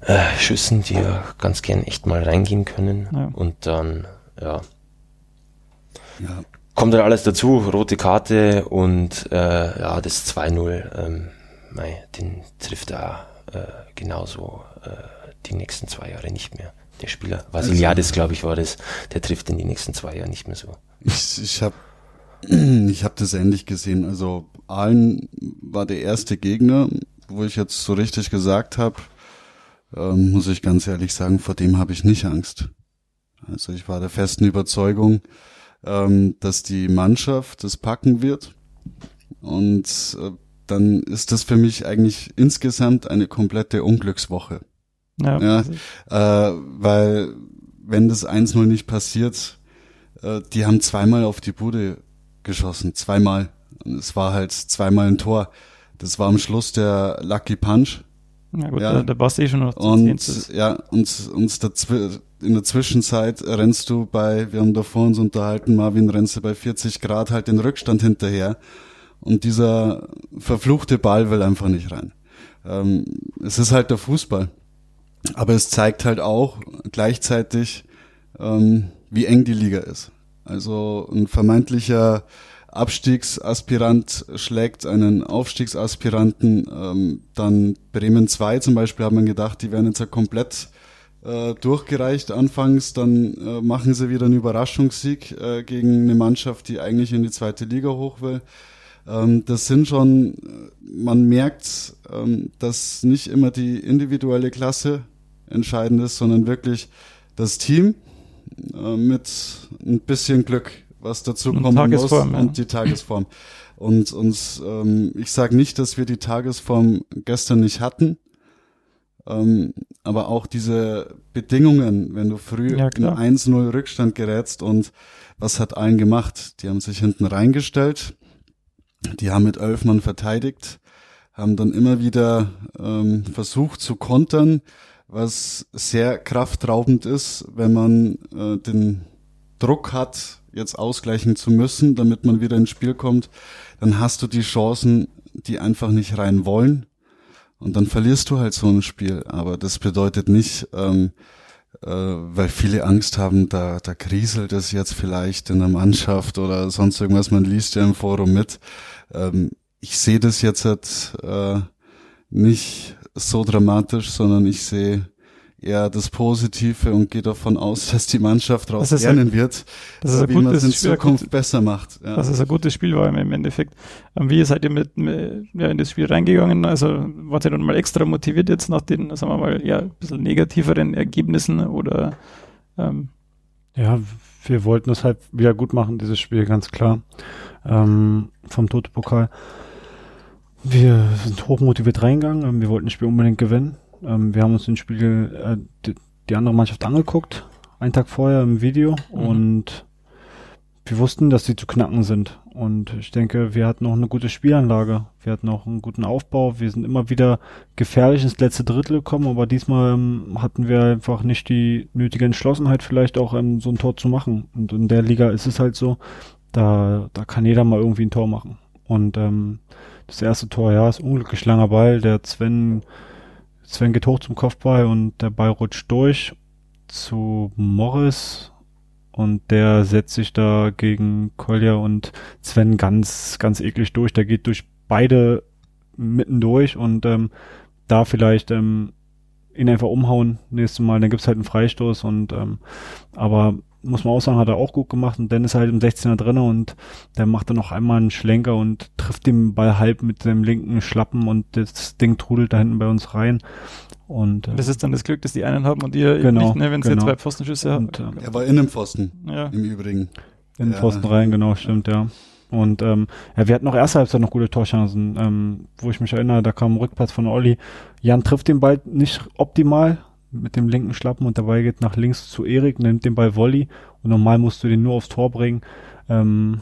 äh, Schüssen, die ja ganz gern echt mal reingehen können. Ja. Und dann, ja. ja. Kommt dann alles dazu, rote Karte und äh, ja, das 2-0, ähm, den trifft er äh, genauso äh, die nächsten zwei Jahre nicht mehr. Der Spieler, Vasiliadis, also, glaube ich, war das, der trifft in die nächsten zwei Jahre nicht mehr so. Ich, ich habe ich hab das ähnlich gesehen. Also Aalen war der erste Gegner, wo ich jetzt so richtig gesagt habe, ähm, muss ich ganz ehrlich sagen, vor dem habe ich nicht Angst. Also ich war der festen Überzeugung, ähm, dass die Mannschaft das packen wird. Und äh, dann ist das für mich eigentlich insgesamt eine komplette Unglückswoche. Ja, ja äh, weil wenn das 1-0 nicht passiert, äh, die haben zweimal auf die Bude geschossen, zweimal. Und es war halt zweimal ein Tor. Das war am Schluss der Lucky Punch. Ja gut, ja. der, der Basti eh schon noch und ja und und in der Zwischenzeit rennst du bei, wir haben davor uns unterhalten, Marvin rennst du bei 40 Grad halt den Rückstand hinterher und dieser verfluchte Ball will einfach nicht rein. Ähm, es ist halt der Fußball, aber es zeigt halt auch gleichzeitig, ähm, wie eng die Liga ist. Also ein vermeintlicher Abstiegsaspirant schlägt einen Aufstiegsaspiranten, ähm, dann Bremen 2 zum Beispiel hat man gedacht, die werden jetzt ja komplett äh, durchgereicht anfangs, dann äh, machen sie wieder einen Überraschungssieg äh, gegen eine Mannschaft, die eigentlich in die zweite Liga hoch will. Ähm, das sind schon, man merkt, ähm, dass nicht immer die individuelle Klasse entscheidend ist, sondern wirklich das Team äh, mit ein bisschen Glück was dazu und kommen muss ja. und die Tagesform. Und, und ähm, ich sage nicht, dass wir die Tagesform gestern nicht hatten, ähm, aber auch diese Bedingungen, wenn du früh ja, in 1-0 Rückstand gerätst und was hat allen gemacht? Die haben sich hinten reingestellt, die haben mit elf Mann verteidigt, haben dann immer wieder ähm, versucht zu kontern, was sehr kraftraubend ist, wenn man äh, den Druck hat, jetzt ausgleichen zu müssen, damit man wieder ins Spiel kommt, dann hast du die Chancen, die einfach nicht rein wollen. Und dann verlierst du halt so ein Spiel. Aber das bedeutet nicht, ähm, äh, weil viele Angst haben, da, da kriselt es jetzt vielleicht in der Mannschaft oder sonst irgendwas. Man liest ja im Forum mit. Ähm, ich sehe das jetzt halt, äh, nicht so dramatisch, sondern ich sehe eher das Positive und gehe davon aus, dass die Mannschaft daraus lernen ein, wird, dass es wie man es in Zukunft gut, besser macht. Ja. Dass es ein gutes Spiel war im Endeffekt. Ähm, wie seid ihr mit, mit ja, in das Spiel reingegangen? Also wart ihr dann mal extra motiviert jetzt nach den, sagen wir mal, ja, ein bisschen negativeren Ergebnissen oder ähm, ja, wir wollten es halt wieder gut machen, dieses Spiel, ganz klar. Ähm, vom Tote-Pokal. Wir sind hochmotiviert reingegangen, wir wollten das Spiel unbedingt gewinnen ähm, wir haben uns den Spiel, äh, die, die, andere Mannschaft angeguckt, einen Tag vorher im Video mhm. und wir wussten, dass sie zu knacken sind. Und ich denke, wir hatten noch eine gute Spielanlage. Wir hatten auch einen guten Aufbau. Wir sind immer wieder gefährlich ins letzte Drittel gekommen, aber diesmal ähm, hatten wir einfach nicht die nötige Entschlossenheit, vielleicht auch ähm, so ein Tor zu machen. Und in der Liga ist es halt so, da, da kann jeder mal irgendwie ein Tor machen. Und ähm, das erste Tor, ja, ist unglücklich langer Ball. Der Sven Sven geht hoch zum Kopfball und der Ball rutscht durch zu Morris und der setzt sich da gegen Kolja und Sven ganz, ganz eklig durch. Der geht durch beide mitten durch und ähm, da vielleicht ähm, ihn einfach umhauen nächstes Mal, dann gibt's halt einen Freistoß und ähm, aber muss man auch sagen, hat er auch gut gemacht und Dennis halt im 16er drinne und der macht dann noch einmal einen Schlenker und trifft den Ball halb mit seinem linken Schlappen und das Ding trudelt da hinten bei uns rein. Und, äh, das ist dann das Glück, dass die einen haben und ihr genau, nicht, ne, wenn sie genau. zwei Pfostenschüsse haben. Äh, er war in dem Pfosten, ja. im Übrigen. In den ja. Pfosten rein, genau, stimmt, ja. Und ähm, ja, wir hatten noch erste Halbzeit noch gute Torchancen, ähm, wo ich mich erinnere, da kam ein Rückpass von Olli. Jan trifft den Ball nicht optimal, mit dem linken Schlappen und dabei geht nach links zu Erik, nimmt den Ball Volley und normal musst du den nur aufs Tor bringen. Ähm,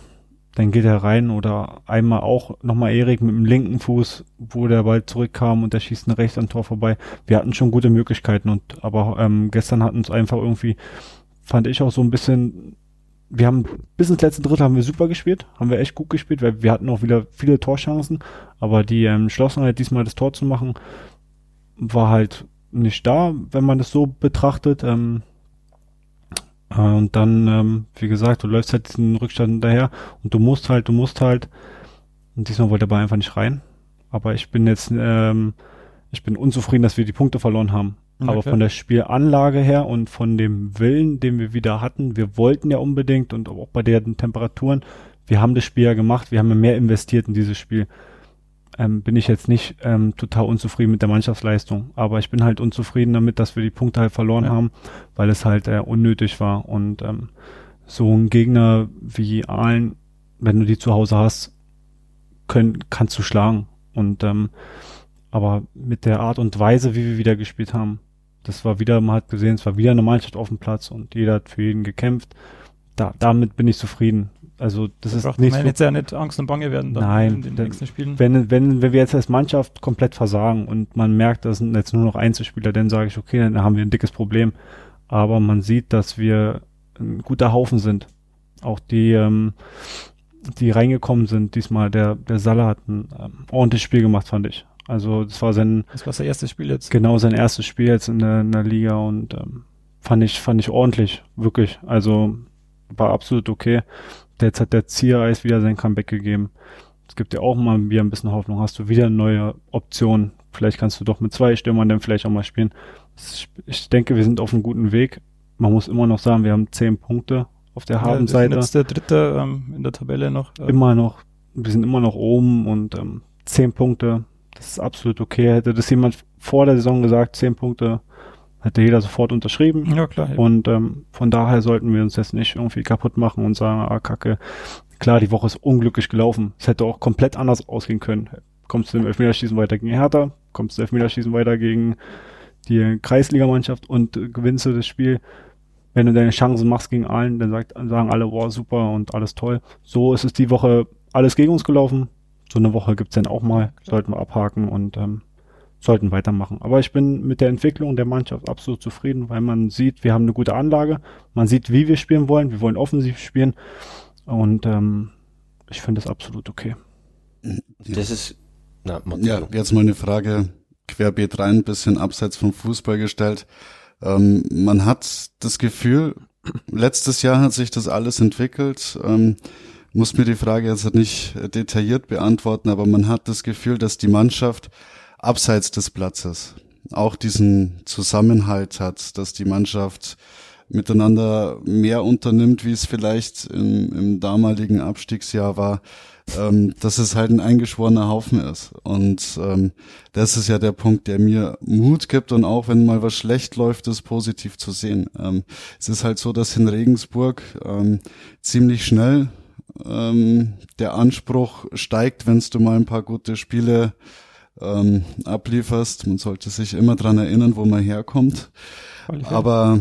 dann geht er rein oder einmal auch nochmal Erik mit dem linken Fuß, wo der Ball zurückkam und der schießt nach rechts am Tor vorbei. Wir hatten schon gute Möglichkeiten und aber ähm, gestern hatten uns einfach irgendwie, fand ich auch so ein bisschen, wir haben bis ins letzte Drittel haben wir super gespielt, haben wir echt gut gespielt, weil wir hatten auch wieder viele Torchancen, aber die ähm, Entschlossenheit diesmal das Tor zu machen, war halt nicht da, wenn man das so betrachtet. Ähm, äh, und dann, ähm, wie gesagt, du läufst halt diesen Rückstand hinterher und du musst halt, du musst halt. Und diesmal wollte er aber einfach nicht rein. Aber ich bin jetzt, ähm, ich bin unzufrieden, dass wir die Punkte verloren haben. Okay. Aber von der Spielanlage her und von dem Willen, den wir wieder hatten, wir wollten ja unbedingt und auch bei den Temperaturen, wir haben das Spiel ja gemacht, wir haben ja mehr investiert in dieses Spiel ähm, bin ich jetzt nicht ähm, total unzufrieden mit der Mannschaftsleistung. Aber ich bin halt unzufrieden damit, dass wir die Punkte halt verloren ja. haben, weil es halt äh, unnötig war. Und ähm, so ein Gegner wie Aalen, wenn du die zu Hause hast, können, kannst du schlagen. Und ähm, aber mit der Art und Weise, wie wir wieder gespielt haben, das war wieder, man hat gesehen, es war wieder eine Mannschaft auf dem Platz und jeder hat für jeden gekämpft. Da, damit bin ich zufrieden. Also das ist nicht so, jetzt ja nicht Angst und Bange werden dann nein, in den nächsten Spielen. Wenn, wenn, wenn wir jetzt als Mannschaft komplett versagen und man merkt, das sind jetzt nur noch Einzelspieler, dann sage ich, okay, dann haben wir ein dickes Problem. Aber man sieht, dass wir ein guter Haufen sind. Auch die, ähm, die reingekommen sind, diesmal, der, der Salah hat ein ähm, ordentliches Spiel gemacht, fand ich. Also das war sein. Das war sein erstes Spiel jetzt. Genau, sein erstes Spiel jetzt in der, in der Liga und ähm, fand ich, fand ich ordentlich, wirklich. Also war absolut okay. Jetzt hat der Ziereis wieder sein Comeback gegeben. Es gibt ja auch mal wieder ein bisschen Hoffnung. Hast du wieder neue Optionen? Vielleicht kannst du doch mit zwei Stürmern dann vielleicht auch mal spielen. Ich denke, wir sind auf einem guten Weg. Man muss immer noch sagen, wir haben zehn Punkte auf der harten Seite. Jetzt der dritte ähm, in der Tabelle noch. Äh. Immer noch. Wir sind immer noch oben und ähm, zehn Punkte. Das ist absolut okay. Hätte das jemand vor der Saison gesagt, zehn Punkte, hätte jeder sofort unterschrieben. Ja, klar. Ja. Und ähm, von daher sollten wir uns jetzt nicht irgendwie kaputt machen und sagen, ah, kacke. Klar, die Woche ist unglücklich gelaufen. Es hätte auch komplett anders ausgehen können. Kommst du im Elfmeterschießen weiter gegen Hertha, kommst du im Elfmeterschießen weiter gegen die Kreisligamannschaft und äh, gewinnst du das Spiel. Wenn du deine Chancen machst gegen allen, dann sagt, sagen alle, wow, super und alles toll. So ist es die Woche alles gegen uns gelaufen. So eine Woche gibt's dann auch mal, sollten wir abhaken und ähm, sollten weitermachen. Aber ich bin mit der Entwicklung der Mannschaft absolut zufrieden, weil man sieht, wir haben eine gute Anlage, man sieht, wie wir spielen wollen, wir wollen offensiv spielen und ähm, ich finde das absolut okay. Das ist na, ja, jetzt mal eine Frage querbeet rein, bisschen abseits vom Fußball gestellt. Ähm, man hat das Gefühl, letztes Jahr hat sich das alles entwickelt. Ähm, muss mir die Frage jetzt nicht detailliert beantworten, aber man hat das Gefühl, dass die Mannschaft abseits des Platzes auch diesen Zusammenhalt hat, dass die Mannschaft miteinander mehr unternimmt, wie es vielleicht im, im damaligen Abstiegsjahr war, ähm, dass es halt ein eingeschworener Haufen ist. Und ähm, das ist ja der Punkt, der mir Mut gibt und auch wenn mal was schlecht läuft, ist positiv zu sehen. Ähm, es ist halt so, dass in Regensburg ähm, ziemlich schnell ähm, der Anspruch steigt, wenn du mal ein paar gute Spiele ähm, ablieferst. Man sollte sich immer dran erinnern, wo man herkommt. Aber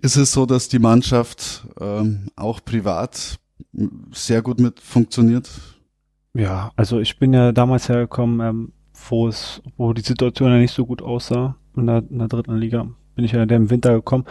ist es so, dass die Mannschaft ähm, auch privat sehr gut mit funktioniert? Ja, also ich bin ja damals hergekommen, ähm, wo es, wo die Situation ja nicht so gut aussah in der, in der dritten Liga. Bin ich ja im Winter gekommen.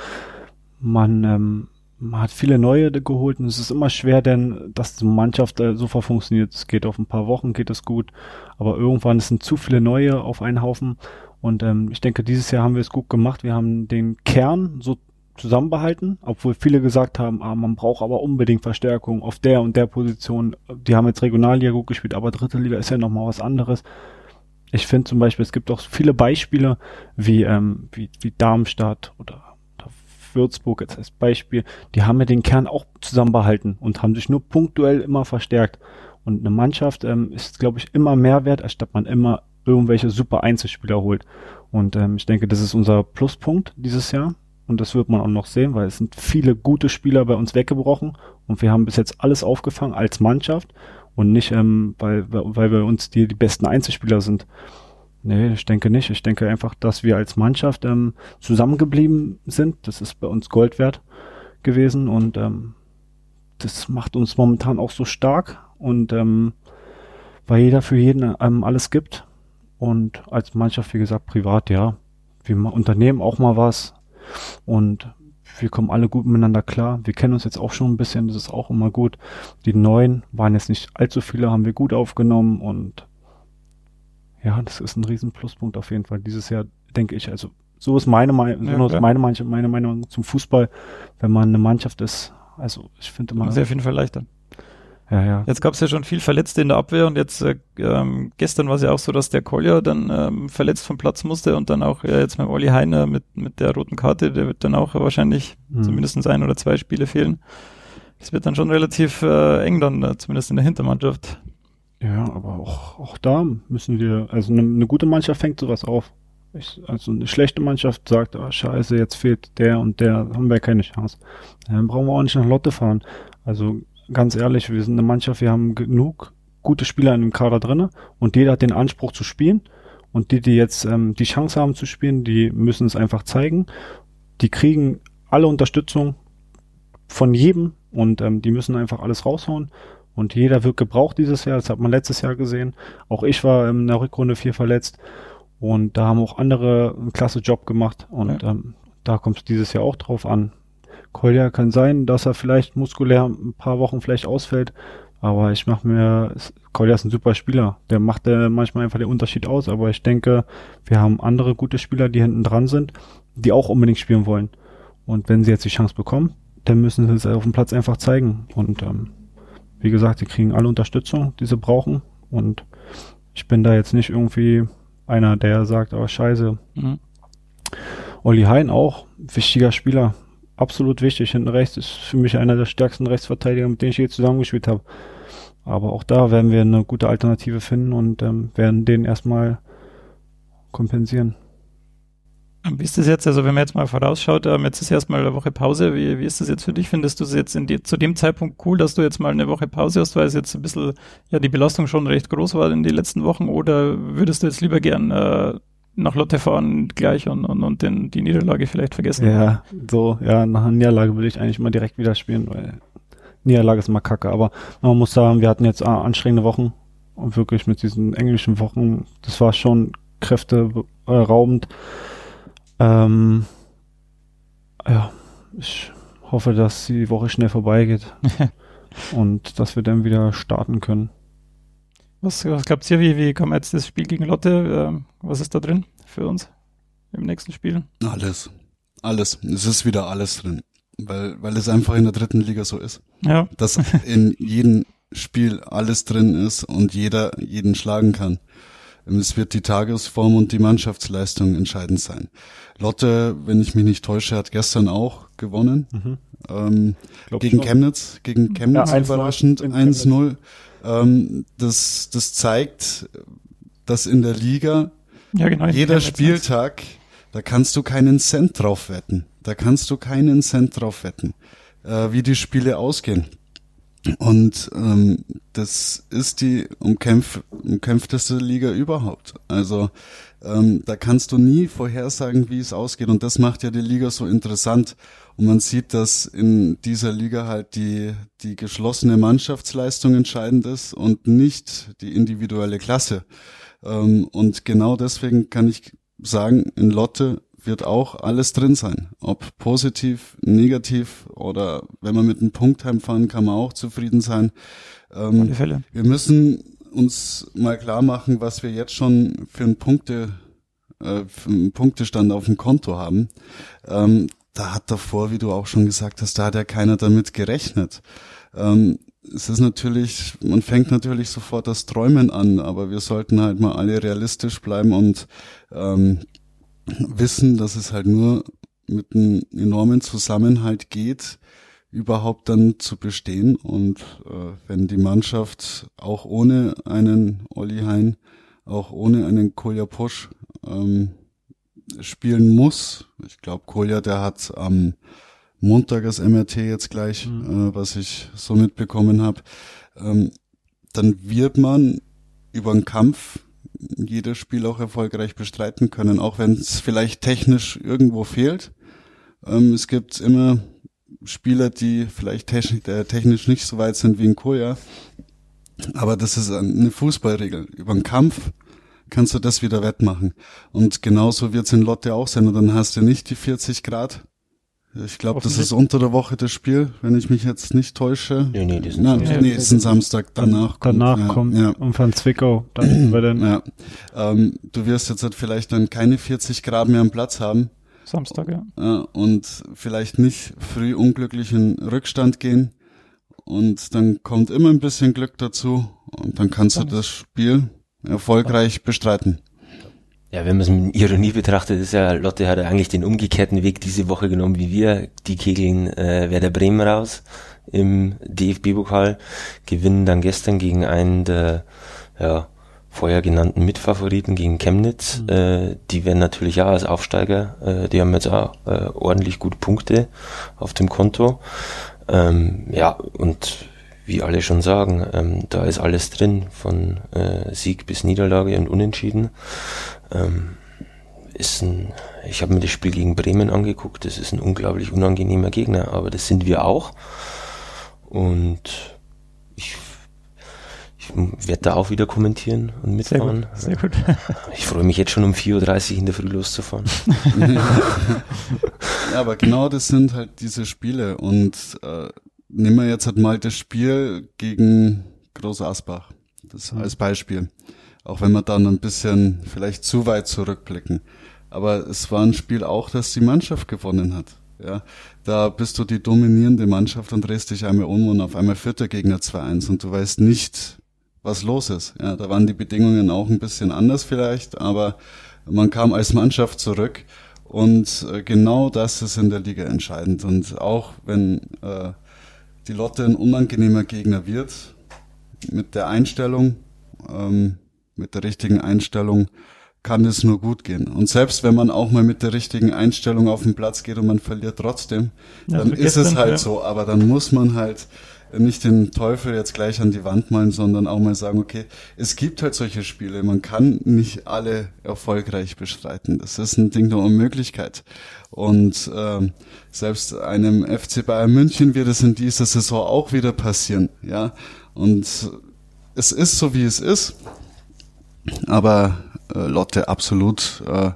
Man ähm, man hat viele neue geholt und es ist immer schwer, denn dass die Mannschaft äh, sofort funktioniert. Es geht auf ein paar Wochen, geht es gut, aber irgendwann sind zu viele neue auf einen Haufen und ähm, ich denke, dieses Jahr haben wir es gut gemacht. Wir haben den Kern so zusammenbehalten, obwohl viele gesagt haben, ah, man braucht aber unbedingt Verstärkung auf der und der Position. Die haben jetzt Regionalliga gut gespielt, aber dritte Liga ist ja nochmal was anderes. Ich finde zum Beispiel, es gibt auch viele Beispiele wie, ähm, wie, wie Darmstadt oder Würzburg jetzt als Beispiel, die haben ja den Kern auch zusammenbehalten und haben sich nur punktuell immer verstärkt. Und eine Mannschaft ähm, ist, glaube ich, immer mehr wert, anstatt man immer irgendwelche super Einzelspieler holt. Und ähm, ich denke, das ist unser Pluspunkt dieses Jahr. Und das wird man auch noch sehen, weil es sind viele gute Spieler bei uns weggebrochen und wir haben bis jetzt alles aufgefangen als Mannschaft und nicht, ähm, weil, weil wir uns die, die besten Einzelspieler sind. Nee, ich denke nicht. Ich denke einfach, dass wir als Mannschaft ähm, zusammengeblieben sind. Das ist bei uns Gold wert gewesen und ähm, das macht uns momentan auch so stark und ähm, weil jeder für jeden ähm, alles gibt und als Mannschaft, wie gesagt, privat, ja, wir unternehmen auch mal was und wir kommen alle gut miteinander klar. Wir kennen uns jetzt auch schon ein bisschen, das ist auch immer gut. Die neuen waren jetzt nicht allzu viele, haben wir gut aufgenommen und ja, das ist ein riesen Pluspunkt auf jeden Fall. Dieses Jahr denke ich, also so ist meine, Meinung, ja, so meine, meine, meine Meinung zum Fußball, wenn man eine Mannschaft ist. Also ich finde immer. Sehr auf jeden Fall leichter. Ja, ja. Jetzt gab es ja schon viel Verletzte in der Abwehr und jetzt äh, ähm, gestern war es ja auch so, dass der Kolja dann ähm, verletzt vom Platz musste und dann auch äh, jetzt mit Olli Heiner mit, mit der roten Karte, der wird dann auch wahrscheinlich hm. zumindest ein oder zwei Spiele fehlen. Es wird dann schon relativ äh, eng dann, äh, zumindest in der Hintermannschaft. Ja, aber auch, auch da müssen wir, also eine, eine gute Mannschaft fängt sowas auf. Ich, also eine schlechte Mannschaft sagt, ah, scheiße, jetzt fehlt der und der, haben wir keine Chance. Dann brauchen wir auch nicht nach Lotte fahren. Also ganz ehrlich, wir sind eine Mannschaft, wir haben genug gute Spieler in dem Kader drinne und jeder hat den Anspruch zu spielen. Und die, die jetzt ähm, die Chance haben zu spielen, die müssen es einfach zeigen. Die kriegen alle Unterstützung von jedem und ähm, die müssen einfach alles raushauen. Und jeder wird gebraucht dieses Jahr. Das hat man letztes Jahr gesehen. Auch ich war in der Rückrunde viel verletzt. Und da haben auch andere einen klasse Job gemacht. Und ja. ähm, da kommt es dieses Jahr auch drauf an. Kolja kann sein, dass er vielleicht muskulär ein paar Wochen vielleicht ausfällt. Aber ich mache mir, Kolja ist ein super Spieler. Der macht äh, manchmal einfach den Unterschied aus. Aber ich denke, wir haben andere gute Spieler, die hinten dran sind, die auch unbedingt spielen wollen. Und wenn sie jetzt die Chance bekommen, dann müssen sie es auf dem Platz einfach zeigen. Und ähm, wie gesagt, sie kriegen alle Unterstützung, die sie brauchen. Und ich bin da jetzt nicht irgendwie einer, der sagt, oh scheiße. Mhm. Olli Hein auch, wichtiger Spieler, absolut wichtig. Hinten rechts ist für mich einer der stärksten Rechtsverteidiger, mit denen ich je zusammengespielt habe. Aber auch da werden wir eine gute Alternative finden und ähm, werden den erstmal kompensieren. Wie ist das jetzt? Also wenn man jetzt mal vorausschaut, ähm, jetzt ist erstmal eine Woche Pause. Wie, wie ist das jetzt für dich? Findest du es jetzt die, zu dem Zeitpunkt cool, dass du jetzt mal eine Woche Pause hast, weil es jetzt ein bisschen, ja, die Belastung schon recht groß war in den letzten Wochen? Oder würdest du jetzt lieber gern äh, nach Lotte fahren gleich und, und, und den, die Niederlage vielleicht vergessen? Ja, so, ja, nach einer Niederlage will ich eigentlich mal direkt wieder spielen, weil Niederlage ist mal kacke. Aber man muss sagen, wir hatten jetzt äh, anstrengende Wochen und wirklich mit diesen englischen Wochen, das war schon kräfteraubend. Ähm, ja, ich hoffe, dass die Woche schnell vorbeigeht und dass wir dann wieder starten können. Was, was glaubt ihr, wie, wie kommt jetzt das Spiel gegen Lotte? Ähm, was ist da drin für uns im nächsten Spiel? Alles. Alles. Es ist wieder alles drin. Weil, weil es einfach in der dritten Liga so ist. Ja. Dass in jedem Spiel alles drin ist und jeder jeden schlagen kann. Es wird die Tagesform und die Mannschaftsleistung entscheidend sein. Lotte, wenn ich mich nicht täusche, hat gestern auch gewonnen. Mhm. Ähm, gegen. Chemnitz, gegen Chemnitz ja, überraschend 1-0. Ähm, das, das zeigt, dass in der Liga ja, genau, jeder Spieltag, da kannst du keinen Cent drauf wetten. Da kannst du keinen Cent drauf wetten, äh, wie die Spiele ausgehen. Und ähm, das ist die umkämpf umkämpfteste Liga überhaupt. Also ähm, da kannst du nie vorhersagen, wie es ausgeht. Und das macht ja die Liga so interessant. Und man sieht, dass in dieser Liga halt die, die geschlossene Mannschaftsleistung entscheidend ist und nicht die individuelle Klasse. Ähm, und genau deswegen kann ich sagen, in Lotte wird auch alles drin sein. Ob positiv, negativ oder wenn man mit einem Punkt heimfahren, kann man auch zufrieden sein. Ähm, Fälle. Wir müssen uns mal klar machen, was wir jetzt schon für einen Punkte, äh, für einen Punktestand auf dem Konto haben. Ähm, da hat davor, wie du auch schon gesagt hast, da hat ja keiner damit gerechnet. Ähm, es ist natürlich, man fängt natürlich sofort das Träumen an, aber wir sollten halt mal alle realistisch bleiben und ähm, wissen, dass es halt nur mit einem enormen Zusammenhalt geht, überhaupt dann zu bestehen. Und äh, wenn die Mannschaft auch ohne einen Olli Hein, auch ohne einen Kolja Posch ähm, spielen muss, ich glaube, Kolja, der hat am Montag das MRT jetzt gleich, mhm. äh, was ich so mitbekommen habe, ähm, dann wird man über einen Kampf jedes Spiel auch erfolgreich bestreiten können, auch wenn es vielleicht technisch irgendwo fehlt. Ähm, es gibt immer Spieler, die vielleicht technisch, äh, technisch nicht so weit sind wie ein Koja. Aber das ist eine Fußballregel. Über einen Kampf kannst du das wieder wettmachen. Und genauso wird es in Lotte auch sein. Und dann hast du nicht die 40 Grad, ich glaube, das ist unter der Woche das Spiel, wenn ich mich jetzt nicht täusche. Nee, nee, das ist, Na, nee, ist ein Samstag. Danach kommt. Danach ja, kommt ja. und von Zwickau. Dann wir dann. Ja. Ähm, du wirst jetzt halt vielleicht dann keine 40 Grad mehr am Platz haben. Samstag, ja. ja. Und vielleicht nicht früh unglücklich in Rückstand gehen. Und dann kommt immer ein bisschen Glück dazu. Und dann kannst dann du das Spiel erfolgreich bestreiten. Ja, wenn man es mit Ironie betrachtet, ist ja, Lotte hat ja eigentlich den umgekehrten Weg diese Woche genommen wie wir. Die kegeln äh, Werder Bremen raus im DFB-Pokal, gewinnen dann gestern gegen einen der ja, vorher genannten Mitfavoriten gegen Chemnitz. Mhm. Äh, die werden natürlich ja als Aufsteiger, äh, die haben jetzt auch äh, ordentlich gute Punkte auf dem Konto. Ähm, ja, und wie alle schon sagen, ähm, da ist alles drin, von äh, Sieg bis Niederlage und Unentschieden. Ähm, ist ein, ich habe mir das Spiel gegen Bremen angeguckt, das ist ein unglaublich unangenehmer Gegner, aber das sind wir auch. Und ich, ich werde da auch wieder kommentieren und mitfahren. Sehr gut. Sehr gut. Ich freue mich jetzt schon um 4.30 Uhr in der Früh loszufahren. ja, aber genau das sind halt diese Spiele und äh, nehmen wir jetzt halt mal das Spiel gegen Groß Asbach. Das mhm. als Beispiel. Auch wenn wir dann ein bisschen vielleicht zu weit zurückblicken. Aber es war ein Spiel auch, das die Mannschaft gewonnen hat. Ja, da bist du die dominierende Mannschaft und drehst dich einmal um und auf einmal führt der Gegner 2-1 und du weißt nicht, was los ist. Ja, da waren die Bedingungen auch ein bisschen anders vielleicht, aber man kam als Mannschaft zurück und äh, genau das ist in der Liga entscheidend. Und auch wenn äh, die Lotte ein unangenehmer Gegner wird, mit der Einstellung, ähm, mit der richtigen Einstellung, kann es nur gut gehen. Und selbst wenn man auch mal mit der richtigen Einstellung auf den Platz geht und man verliert trotzdem, ja, dann ist es halt ja. so. Aber dann muss man halt nicht den Teufel jetzt gleich an die Wand malen, sondern auch mal sagen, okay, es gibt halt solche Spiele. Man kann nicht alle erfolgreich bestreiten. Das ist ein Ding der Unmöglichkeit. Und ähm, selbst einem FC Bayern München wird es in dieser Saison auch wieder passieren. Ja, und es ist so, wie es ist. Aber äh, Lotte absolut äh,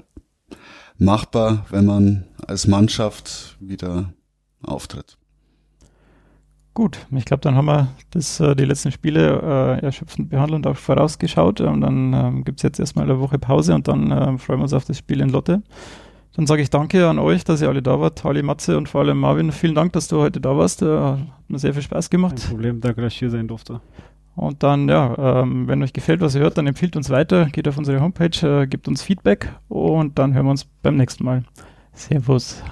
machbar, wenn man als Mannschaft wieder auftritt. Gut, ich glaube, dann haben wir das, äh, die letzten Spiele äh, erschöpfend behandelt und auch vorausgeschaut. Und dann ähm, gibt es jetzt erstmal eine Woche Pause und dann äh, freuen wir uns auf das Spiel in Lotte. Dann sage ich danke an euch, dass ihr alle da wart. Tali, Matze und vor allem Marvin. Vielen Dank, dass du heute da warst. Äh, hat mir sehr viel Spaß gemacht. Kein Problem, danke, dass ich hier sein durfte. Und dann, ja, ähm, wenn euch gefällt, was ihr hört, dann empfiehlt uns weiter, geht auf unsere Homepage, äh, gebt uns Feedback und dann hören wir uns beim nächsten Mal. Servus.